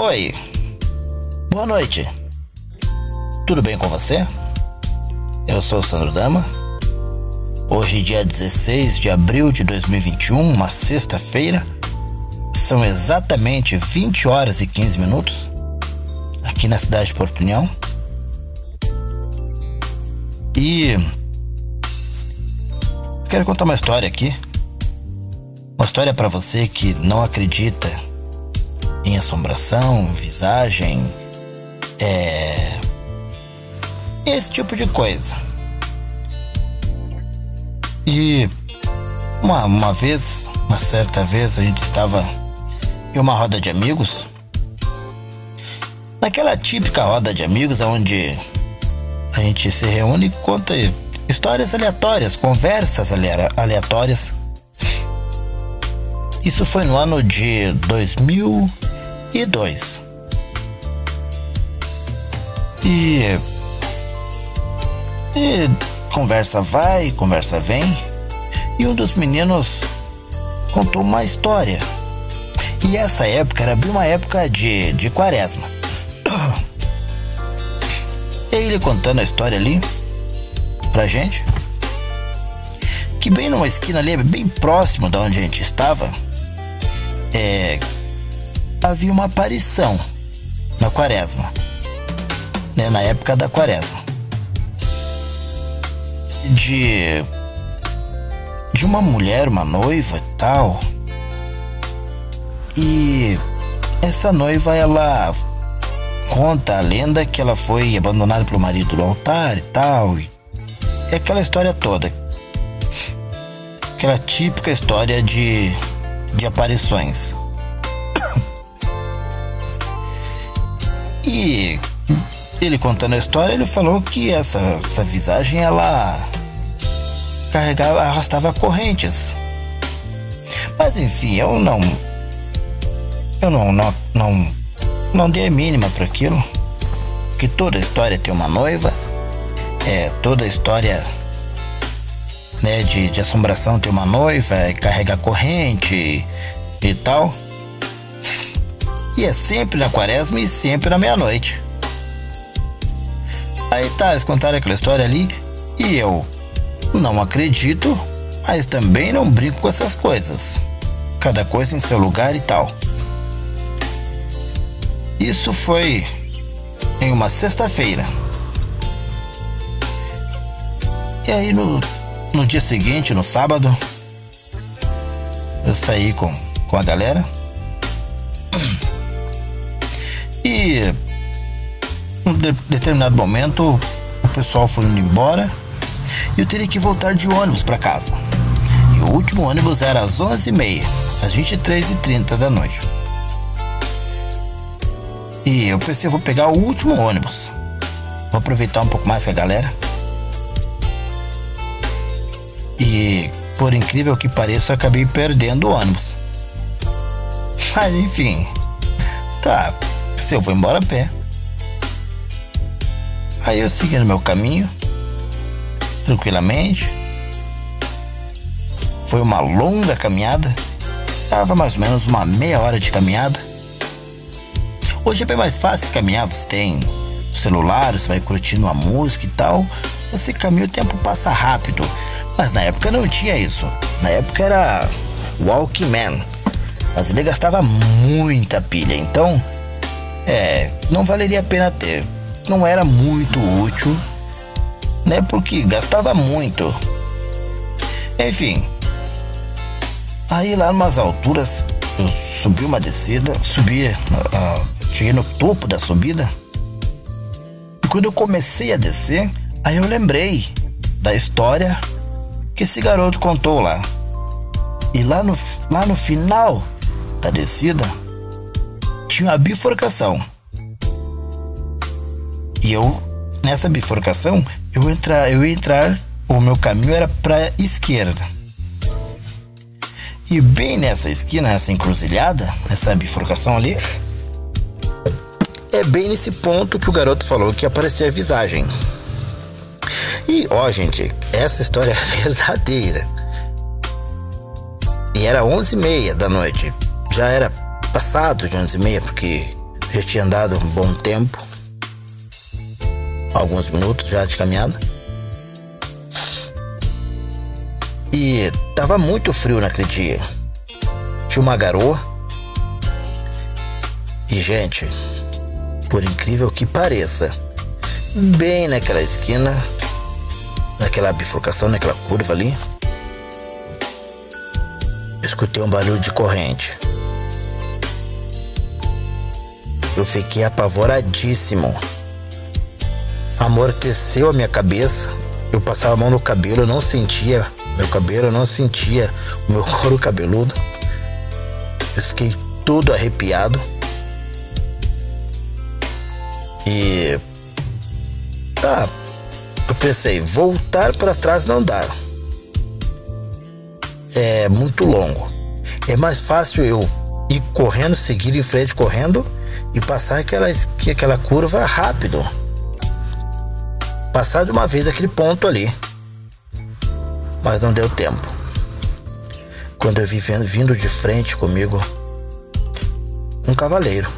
Oi. Boa noite. Tudo bem com você? Eu sou o Sandro Dama. Hoje, dia 16 de abril de 2021, uma sexta-feira. São exatamente 20 horas e 15 minutos aqui na cidade de Porto União. E quero contar uma história aqui. Uma história para você que não acredita em assombração, visagem, é. esse tipo de coisa. E uma, uma vez, uma certa vez, a gente estava em uma roda de amigos. Naquela típica roda de amigos onde a gente se reúne e conta histórias aleatórias, conversas aleatórias. Isso foi no ano de 2002. E, e conversa vai, conversa vem. E um dos meninos contou uma história. E essa época era bem uma época de, de quaresma. E ele contando a história ali pra gente. Que bem numa esquina ali, bem próximo da onde a gente estava, é, havia uma aparição na quaresma. Né, na época da quaresma. De. De uma mulher, uma noiva e tal. E essa noiva, ela conta a lenda que ela foi abandonada pelo marido no altar e tal. E é aquela história toda. Aquela típica história de, de aparições. E ele contando a história, ele falou que essa, essa visagem ela carregava, arrastava correntes. Mas enfim, eu não. Eu não, não, não não dei a mínima para aquilo. Que toda história tem uma noiva, é toda história né, de, de assombração tem uma noiva, é, carrega corrente e tal. E é sempre na quaresma e sempre na meia-noite. Aí tá, eles contaram aquela história ali e eu não acredito, mas também não brinco com essas coisas. Cada coisa em seu lugar e tal. Isso foi em uma sexta-feira. E aí no, no dia seguinte, no sábado, eu saí com, com a galera. Em um de, determinado momento o pessoal foi indo embora e eu teria que voltar de ônibus para casa. E o último ônibus era às 11h30, às 23h30 da noite. E eu pensei, vou pegar o último ônibus. Vou aproveitar um pouco mais com a galera. E por incrível que pareça, acabei perdendo o ônibus. Mas enfim. Tá, eu vou embora a pé. Aí eu segui no meu caminho, tranquilamente. Foi uma longa caminhada. Tava mais ou menos uma meia hora de caminhada. Hoje é bem mais fácil caminhar, você tem o celular, você vai curtindo a música e tal. Você caminha, o tempo passa rápido. Mas na época não tinha isso. Na época era Walkman. Mas ele gastava muita pilha, então é, não valeria a pena ter. Não era muito útil, né? Porque gastava muito. Enfim. Aí lá umas alturas eu subi uma descida, subi uh, Cheguei no topo da subida. E quando eu comecei a descer, aí eu lembrei da história que esse garoto contou lá. E lá no, lá no final da descida tinha uma bifurcação. E eu, nessa bifurcação, eu, entrar, eu entrar, o meu caminho era para esquerda. E bem nessa esquina, nessa encruzilhada, nessa bifurcação ali, é bem nesse ponto que o garoto falou que aparecia a visagem. E, ó, gente, essa história é verdadeira. E era 11 e meia da noite. Já era passado de 11 e meia, porque Já tinha andado um bom tempo, alguns minutos já de caminhada. E tava muito frio naquele dia. Tinha uma garoa. E, gente, por incrível que pareça, bem naquela esquina, naquela bifurcação, naquela curva ali, escutei um barulho de corrente. Eu fiquei apavoradíssimo. Amorteceu a minha cabeça. Eu passava a mão no cabelo, eu não sentia meu cabelo, eu não sentia o meu couro cabeludo. Eu fiquei todo arrepiado. E tá, eu pensei, voltar para trás não dá. É muito longo. É mais fácil eu ir correndo, seguir em frente correndo e passar aquela, aquela curva rápido. Passar de uma vez aquele ponto ali. Mas não deu tempo. Quando eu vi vindo de frente comigo um cavaleiro.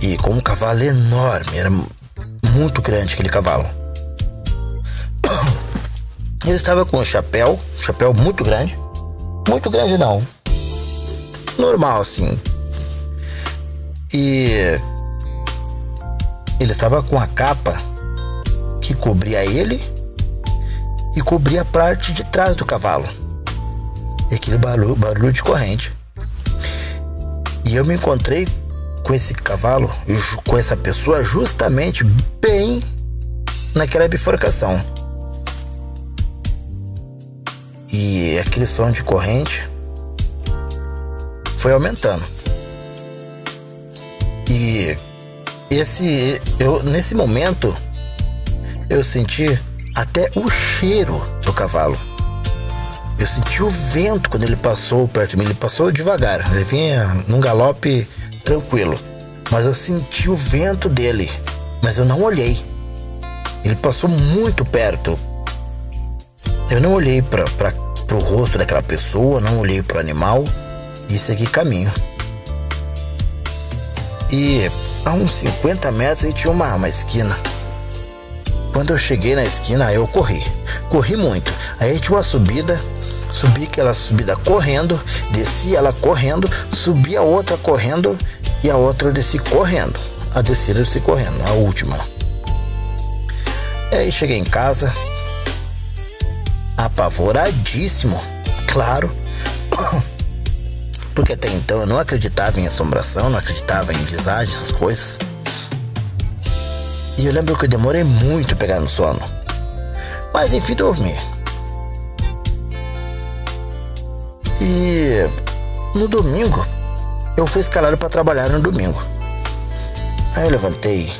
E com um cavalo enorme, era muito grande aquele cavalo. Ele estava com um chapéu, chapéu muito grande. Muito grande não. Normal assim, e ele estava com a capa que cobria ele e cobria a parte de trás do cavalo. E aquele barulho, barulho de corrente. E eu me encontrei com esse cavalo, com essa pessoa, justamente bem naquela bifurcação. E aquele som de corrente foi aumentando. E esse eu nesse momento eu senti até o cheiro do cavalo. Eu senti o vento quando ele passou perto de mim. Ele passou devagar, ele vinha num galope tranquilo. Mas eu senti o vento dele, mas eu não olhei. Ele passou muito perto. Eu não olhei para o rosto daquela pessoa, não olhei para o animal e segui caminho. E a uns 50 metros aí tinha uma, esquina. Quando eu cheguei na esquina, eu corri. Corri muito. Aí tinha uma subida, subi aquela subida correndo, desci ela correndo, subi a outra correndo e a outra eu desci correndo. A descida eu desci correndo, a última. E aí cheguei em casa, apavoradíssimo, claro. Porque até então eu não acreditava em assombração, não acreditava em visagem, essas coisas. E eu lembro que eu demorei muito a pegar no sono. Mas enfim, dormi. E no domingo, eu fui escalado para trabalhar no domingo. Aí eu levantei,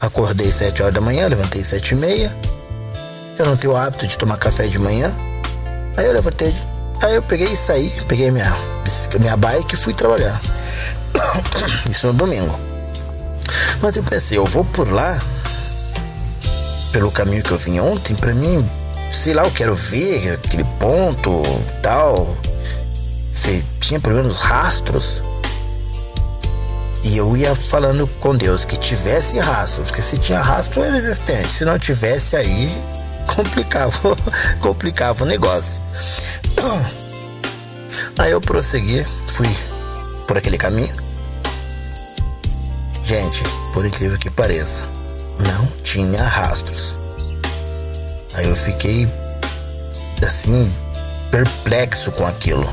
acordei sete horas da manhã, levantei sete e meia. Eu não tenho o hábito de tomar café de manhã. Aí eu levantei, aí eu peguei e saí, peguei minha minha bike e fui trabalhar. Isso no domingo. Mas eu pensei, eu vou por lá, pelo caminho que eu vim ontem, para mim, sei lá, eu quero ver aquele ponto tal. Se tinha pelo menos rastros. E eu ia falando com Deus que tivesse rastro, porque se tinha rastro era existente, se não tivesse aí complicava, complicava o negócio. Aí eu prossegui, fui por aquele caminho. Gente, por incrível que pareça, não tinha rastros. Aí eu fiquei assim perplexo com aquilo.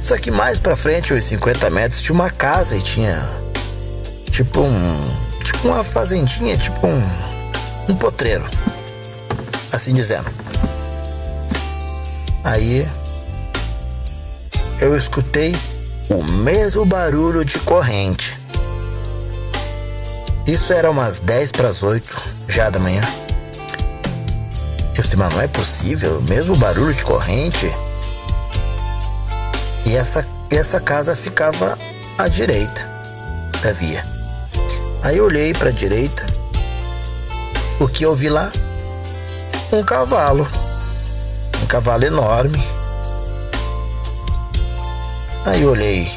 Só que mais para frente, uns 50 metros, tinha uma casa e tinha tipo um tipo uma fazendinha, tipo um um potreiro. Assim dizendo. Aí eu escutei o mesmo barulho de corrente. Isso era umas 10 para as 8 já da manhã. Eu disse, mas não é possível, o mesmo barulho de corrente. E essa, essa casa ficava à direita da via. Aí eu olhei para a direita. O que eu vi lá? Um cavalo. Um cavalo enorme Aí eu olhei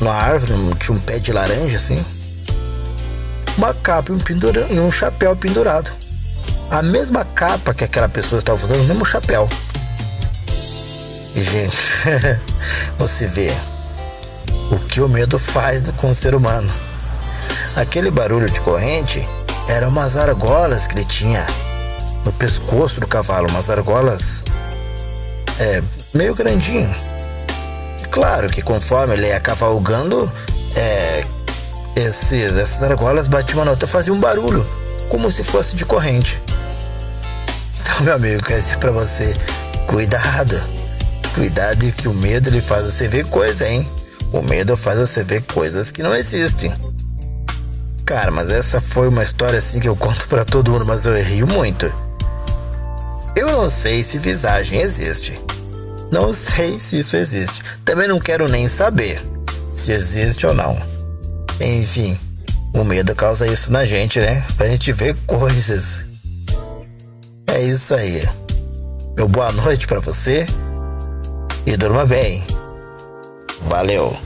numa árvore, tinha um pé de laranja assim. Uma capa e um, e um chapéu pendurado. A mesma capa que aquela pessoa estava usando, o mesmo chapéu. E, gente, você vê o que o medo faz com o ser humano. Aquele barulho de corrente eram umas argolas que ele tinha no pescoço do cavalo, umas argolas é, meio grandinho. Claro que conforme ele ia cavalgando, é, esses, essas argolas batiam uma nota, faziam um barulho, como se fosse de corrente. Então, meu amigo, quero dizer para você, cuidado, cuidado que o medo ele faz você ver coisa, hein? O medo faz você ver coisas que não existem. Cara, mas essa foi uma história assim que eu conto para todo mundo, mas eu rio muito. Eu não sei se visagem existe. Não sei se isso existe. Também não quero nem saber se existe ou não. Enfim, o medo causa isso na gente, né? Pra gente ver coisas. É isso aí. Meu boa noite para você e durma bem. Valeu!